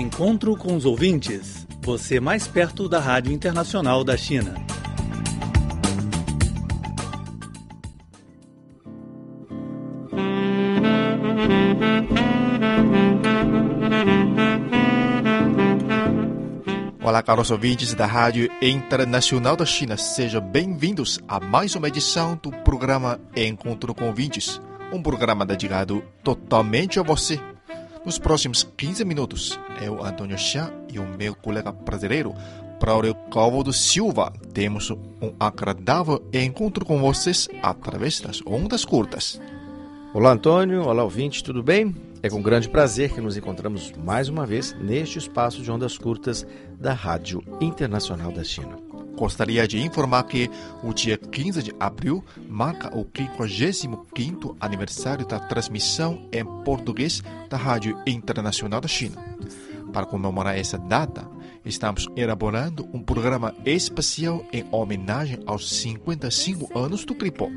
Encontro com os ouvintes. Você mais perto da Rádio Internacional da China. Olá, caros ouvintes da Rádio Internacional da China. Sejam bem-vindos a mais uma edição do programa Encontro com Ouvintes. Um programa dedicado totalmente a você. Nos próximos 15 minutos, eu, Antônio Chá, e o meu colega brasileiro, Braulio Calvo Silva, temos um agradável encontro com vocês através das ondas curtas. Olá, Antônio. Olá, ouvinte, tudo bem? É com grande prazer que nos encontramos mais uma vez neste espaço de ondas curtas da Rádio Internacional da China. Gostaria de informar que o dia 15 de abril marca o 55º aniversário da transmissão em português da Rádio Internacional da China. Para comemorar essa data, estamos elaborando um programa especial em homenagem aos 55 anos do Cripó.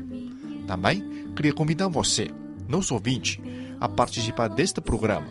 Também queria convidar você, nosso ouvinte, a participar deste programa.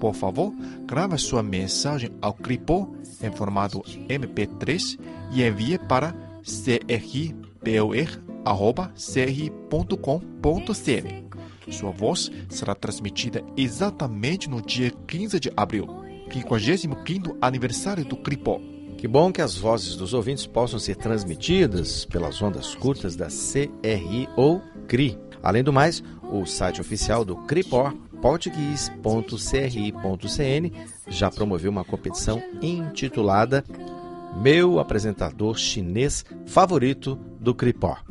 Por favor, grave sua mensagem ao Cripó em formato MP3 e envie para crpor.cr.com.cn. Sua voz será transmitida exatamente no dia 15 de abril, 55º aniversário do Cripó. Que bom que as vozes dos ouvintes possam ser transmitidas pelas ondas curtas da CRI ou CRI. Além do mais, o site oficial do CRIPOR, português.cri.cn, já promoveu uma competição intitulada Meu Apresentador Chinês Favorito do CRIPOR.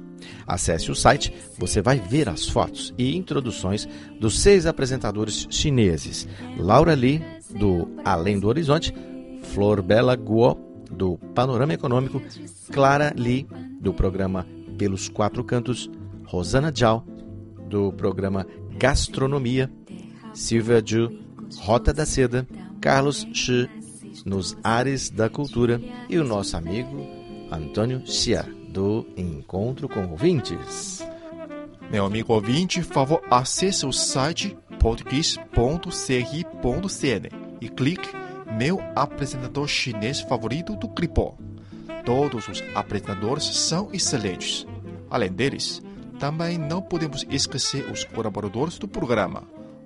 Acesse o site, você vai ver as fotos e introduções dos seis apresentadores chineses: Laura Lee, do Além do Horizonte, Flor Bela Guo, do Panorama Econômico, Clara Lee, do programa Pelos Quatro Cantos, Rosana Zhao, do programa Gastronomia, Silvia Ju, Rota da Seda, Carlos Shi, nos Ares da Cultura e o nosso amigo Antônio Xia, do Encontro com Ouvintes. Meu amigo ouvinte, favor, acesse o site português.cri.cn e clique Meu apresentador chinês favorito do Cripó. Todos os apresentadores são excelentes. Além deles, também não podemos esquecer os colaboradores do programa,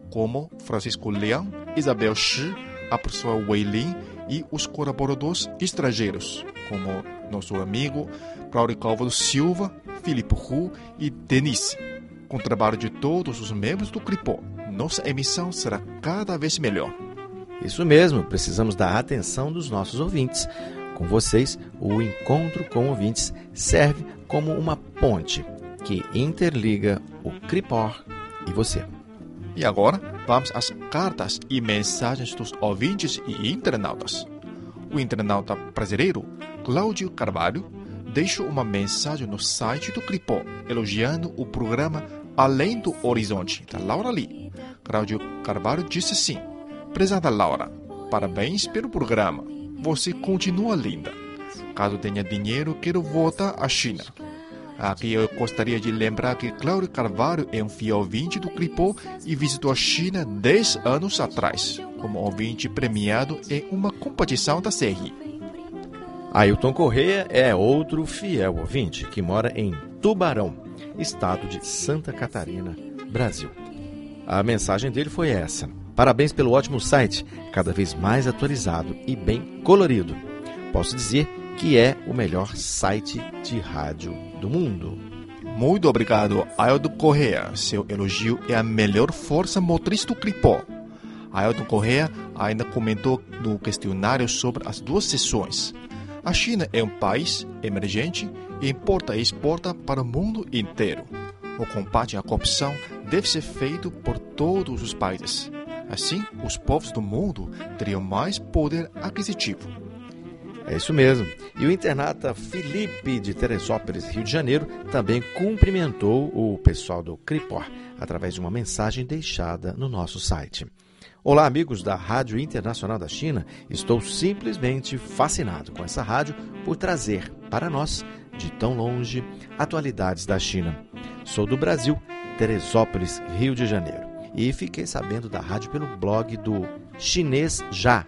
como Francisco Leão, Isabel Shi, a professora Wei Lin e os colaboradores estrangeiros, como nosso amigo Braulio Calvo Silva, Filipe Hu e Denise. Com o trabalho de todos os membros do CRIPO, nossa emissão será cada vez melhor. Isso mesmo, precisamos da atenção dos nossos ouvintes. Com vocês, o encontro com ouvintes serve como uma ponte que interliga o Cripor e você. E agora, vamos às cartas e mensagens dos ouvintes e internautas. O internauta brasileiro Cláudio Carvalho deixou uma mensagem no site do Cripó, elogiando o programa Além do Horizonte, da Laura Lee. Cláudio Carvalho disse assim: Prezada Laura, parabéns pelo programa. Você continua linda. Caso tenha dinheiro, quero voltar à China. Aqui eu gostaria de lembrar que Cláudio Carvalho é um fiel ouvinte do Cripó e visitou a China 10 anos atrás, como ouvinte premiado em uma competição da CRI. Ailton Correia é outro fiel ouvinte que mora em Tubarão, estado de Santa Catarina, Brasil. A mensagem dele foi essa: Parabéns pelo ótimo site, cada vez mais atualizado e bem colorido. Posso dizer que é o melhor site de rádio do mundo. Muito obrigado, Ailton Correa. Seu elogio é a melhor força motriz do Cripó. Ailton Correa ainda comentou no questionário sobre as duas sessões. A China é um país emergente e importa e exporta para o mundo inteiro. O combate à corrupção deve ser feito por todos os países. Assim, os povos do mundo teriam mais poder aquisitivo. É isso mesmo. E o internata Felipe de Teresópolis, Rio de Janeiro, também cumprimentou o pessoal do Cripor através de uma mensagem deixada no nosso site. Olá, amigos da Rádio Internacional da China. Estou simplesmente fascinado com essa rádio por trazer para nós, de tão longe, atualidades da China. Sou do Brasil, Teresópolis, Rio de Janeiro, e fiquei sabendo da rádio pelo blog do Chinês Já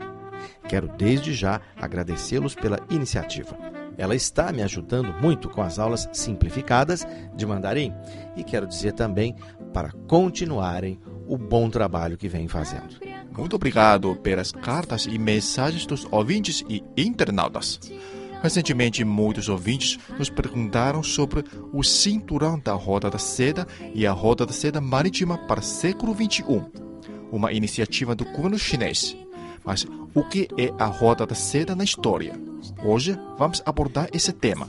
Quero desde já agradecê-los pela iniciativa. Ela está me ajudando muito com as aulas simplificadas de mandarim e quero dizer também para continuarem o bom trabalho que vem fazendo. Muito obrigado pelas cartas e mensagens dos ouvintes e internautas. Recentemente, muitos ouvintes nos perguntaram sobre o cinturão da Roda da Seda e a Roda da Seda Marítima para o século XXI, uma iniciativa do governo chinês. Mas o que é a Roda da Seda na história? Hoje vamos abordar esse tema.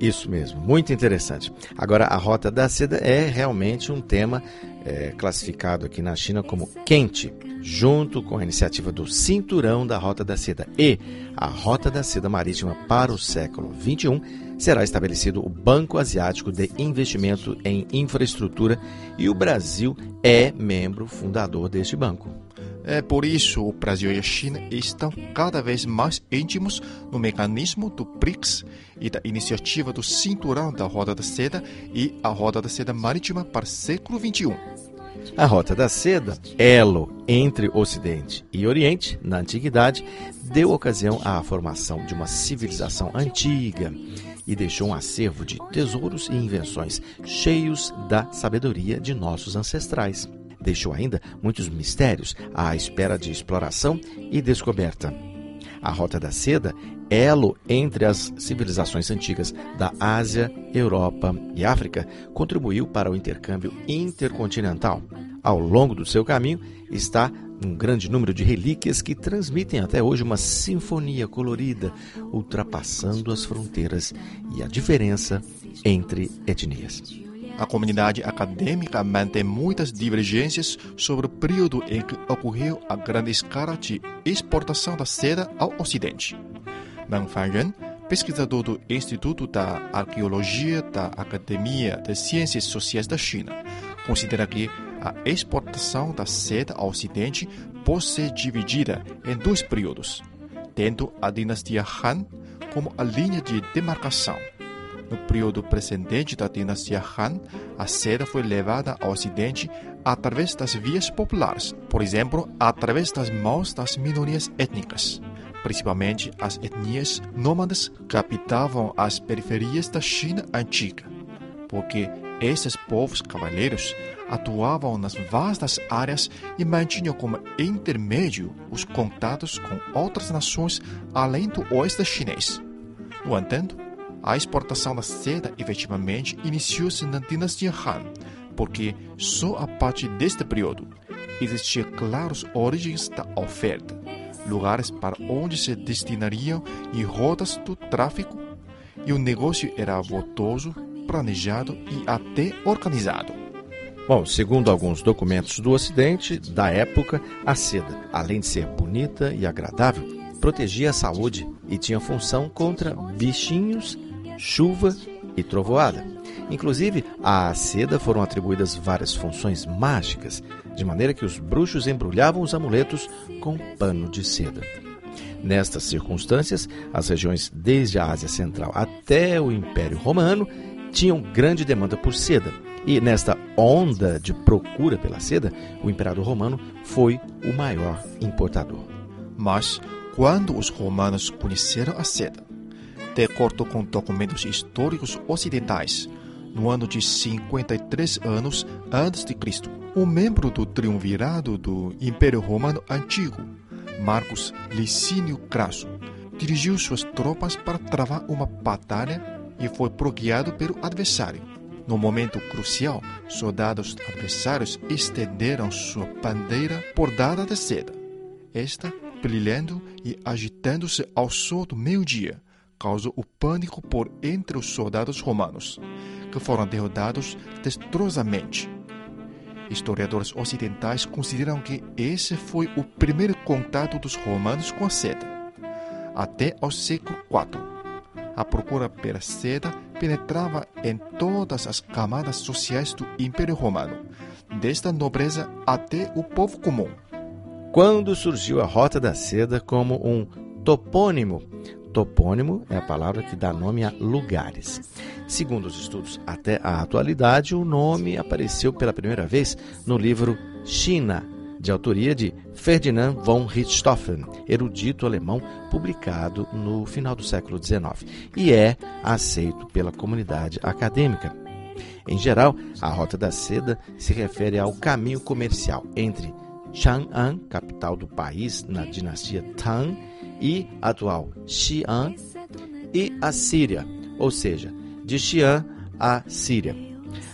Isso mesmo, muito interessante. Agora, a Rota da Seda é realmente um tema é, classificado aqui na China como quente, junto com a iniciativa do Cinturão da Rota da Seda e a Rota da Seda Marítima para o século XXI, será estabelecido o Banco Asiático de Investimento em Infraestrutura e o Brasil é membro fundador deste banco. É por isso o Brasil e a China estão cada vez mais íntimos no mecanismo do BRICS e da iniciativa do Cinturão da Roda da Seda e a Roda da Seda Marítima para o século XXI. A Rota da Seda, elo entre Ocidente e Oriente, na antiguidade, deu ocasião à formação de uma civilização antiga e deixou um acervo de tesouros e invenções cheios da sabedoria de nossos ancestrais deixou ainda muitos mistérios à espera de exploração e descoberta. A Rota da Seda, elo entre as civilizações antigas da Ásia, Europa e África, contribuiu para o intercâmbio intercontinental. Ao longo do seu caminho está um grande número de relíquias que transmitem até hoje uma sinfonia colorida, ultrapassando as fronteiras e a diferença entre etnias. A comunidade acadêmica mantém muitas divergências sobre o período em que ocorreu a grande escala de exportação da seda ao Ocidente. Meng Fanren, pesquisador do Instituto da Arqueologia da Academia de Ciências Sociais da China, considera que a exportação da seda ao Ocidente pode ser dividida em dois períodos, tendo a dinastia Han como a linha de demarcação no período precedente da dinastia Han, a seda foi levada ao Ocidente através das vias populares, por exemplo, através das mãos das minorias étnicas. Principalmente as etnias nômades que habitavam as periferias da China antiga, porque esses povos cavaleiros atuavam nas vastas áreas e mantinham como intermédio os contatos com outras nações além do oeste chinês. No entanto, a exportação da seda efetivamente iniciou-se na dinastia Han, porque só a partir deste período existiam claras origens da oferta, lugares para onde se destinariam e rotas do tráfico, e o negócio era voltoso, planejado e até organizado. Bom, segundo alguns documentos do Ocidente, da época, a seda, além de ser bonita e agradável, protegia a saúde e tinha função contra bichinhos chuva e trovoada. Inclusive, à seda foram atribuídas várias funções mágicas, de maneira que os bruxos embrulhavam os amuletos com pano de seda. Nestas circunstâncias, as regiões desde a Ásia Central até o Império Romano tinham grande demanda por seda, e nesta onda de procura pela seda, o Imperador Romano foi o maior importador. Mas, quando os romanos conheceram a seda, de acordo com documentos históricos ocidentais, no ano de 53 anos antes de Cristo, um membro do triunvirado do Império Romano Antigo, Marcos Licínio Crasso, dirigiu suas tropas para travar uma batalha e foi bloqueado pelo adversário. No momento crucial, soldados adversários estenderam sua bandeira bordada de seda. Esta brilhando e agitando-se ao sol do meio-dia, causou o pânico por entre os soldados romanos, que foram derrotados destrozamente. Historiadores ocidentais consideram que esse foi o primeiro contato dos romanos com a seda. Até ao século IV, a procura pela seda penetrava em todas as camadas sociais do Império Romano, desde a nobreza até o povo comum. Quando surgiu a Rota da Seda como um topônimo Topônimo é a palavra que dá nome a lugares. Segundo os estudos até a atualidade, o nome apareceu pela primeira vez no livro China, de autoria de Ferdinand von Richthofen, erudito alemão publicado no final do século XIX, e é aceito pela comunidade acadêmica. Em geral, a Rota da Seda se refere ao caminho comercial entre Chang'an, capital do país na dinastia Tang, e atual Xi'an, e a Síria, ou seja, de Xi'an a Síria.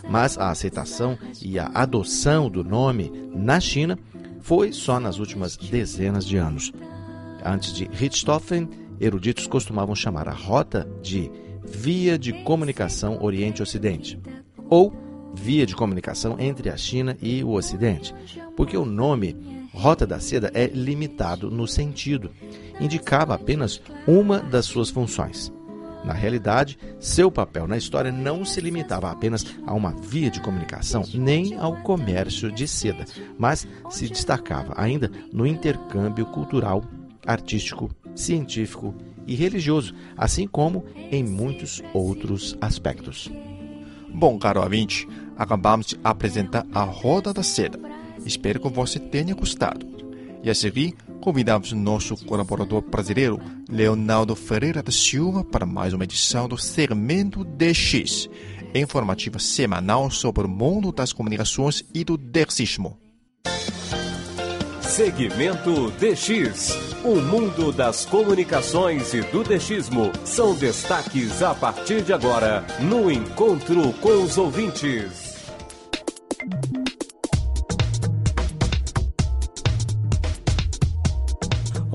Mas a aceitação e a adoção do nome na China foi só nas últimas dezenas de anos. Antes de Richthofen, eruditos costumavam chamar a rota de Via de Comunicação Oriente-Ocidente ou via de comunicação entre a China e o Ocidente, porque o nome Rota da Seda é limitado no sentido, indicava apenas uma das suas funções. Na realidade, seu papel na história não se limitava apenas a uma via de comunicação nem ao comércio de seda, mas se destacava ainda no intercâmbio cultural, artístico, científico e religioso, assim como em muitos outros aspectos. Bom, caro ouvinte, acabamos de apresentar a Roda da Seda. Espero que você tenha gostado. E a seguir, convidamos nosso colaborador brasileiro, Leonardo Ferreira da Silva, para mais uma edição do Segmento DX, informativa semanal sobre o mundo das comunicações e do dexismo. Segmento DX. O mundo das comunicações e do DXismo são destaques a partir de agora no Encontro com os Ouvintes.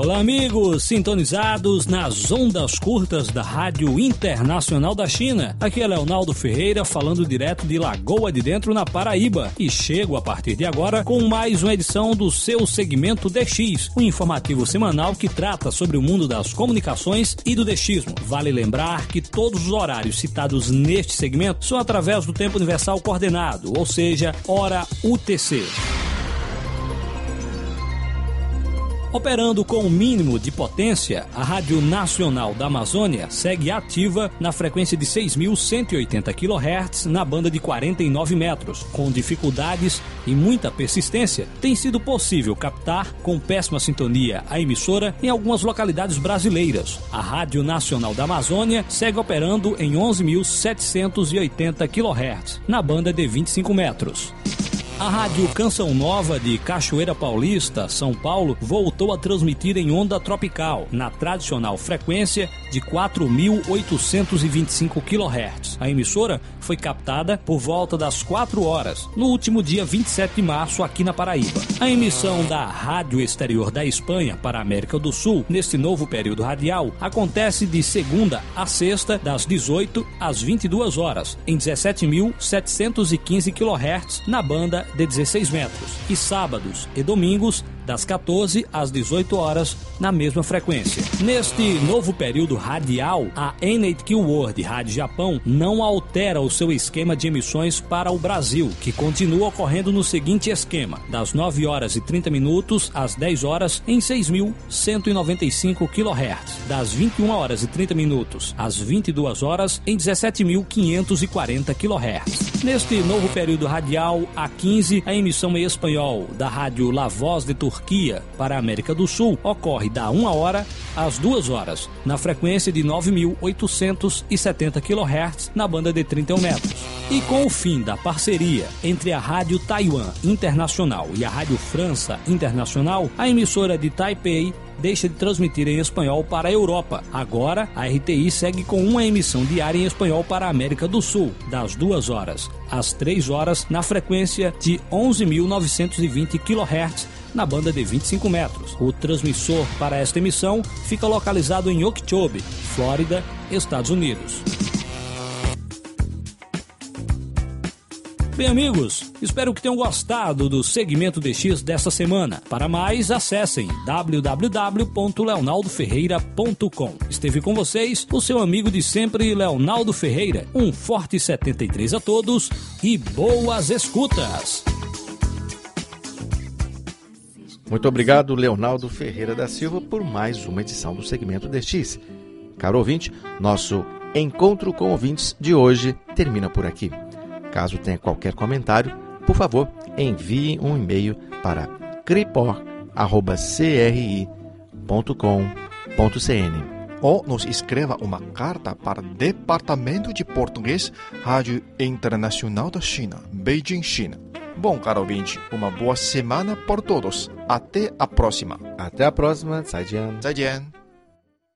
Olá, amigos, sintonizados nas ondas curtas da Rádio Internacional da China. Aqui é Leonardo Ferreira falando direto de Lagoa de Dentro, na Paraíba. E chego a partir de agora com mais uma edição do seu segmento DX, um informativo semanal que trata sobre o mundo das comunicações e do DXismo. Vale lembrar que todos os horários citados neste segmento são através do tempo universal coordenado, ou seja, hora UTC. Operando com o mínimo de potência, a Rádio Nacional da Amazônia segue ativa na frequência de 6.180 kHz na banda de 49 metros. Com dificuldades e muita persistência, tem sido possível captar, com péssima sintonia, a emissora em algumas localidades brasileiras. A Rádio Nacional da Amazônia segue operando em 11.780 kHz na banda de 25 metros. A Rádio Canção Nova de Cachoeira Paulista, São Paulo, voltou a transmitir em onda tropical, na tradicional frequência de 4.825 kHz. A emissora foi captada por volta das 4 horas, no último dia 27 de março, aqui na Paraíba. A emissão da Rádio Exterior da Espanha para a América do Sul, neste novo período radial, acontece de segunda a sexta, das 18 às 22 horas, em 17.715 kHz, na banda de 16 metros, e sábados e domingos das 14 às 18 horas na mesma frequência. Neste novo período radial, a NHK World Rádio Japão não altera o seu esquema de emissões para o Brasil, que continua ocorrendo no seguinte esquema: das 9 horas e 30 minutos às 10 horas em 6.195 kHz, das 21 horas e 30 minutos às 22 horas em 17.540 kHz. Neste novo período radial, a 15, a emissão em espanhol da rádio La Voz de Turquia Turquia para a América do Sul ocorre da 1 hora às 2 horas, na frequência de 9.870 kHz na banda de 31 metros. E com o fim da parceria entre a Rádio Taiwan Internacional e a Rádio França Internacional, a emissora de Taipei deixa de transmitir em espanhol para a Europa. Agora, a RTI segue com uma emissão diária em espanhol para a América do Sul, das 2 horas às 3 horas, na frequência de 11.920 kHz na banda de 25 metros. O transmissor para esta emissão fica localizado em Okeechobee, Flórida, Estados Unidos. Bem, amigos, espero que tenham gostado do segmento DX desta semana. Para mais, acessem www.leonaldoferreira.com. Esteve com vocês o seu amigo de sempre, Leonaldo Ferreira. Um forte 73 a todos e boas escutas! Muito obrigado, Leonardo Ferreira da Silva, por mais uma edição do segmento DX. Caro ouvinte, nosso encontro com ouvintes de hoje termina por aqui. Caso tenha qualquer comentário, por favor, envie um e-mail para cripor.cri.com.cn ou nos escreva uma carta para Departamento de Português, Rádio Internacional da China, Beijing, China. Bom, caro ouvinte, uma boa semana por todos. Até a próxima. Até a próxima. 再见。再见。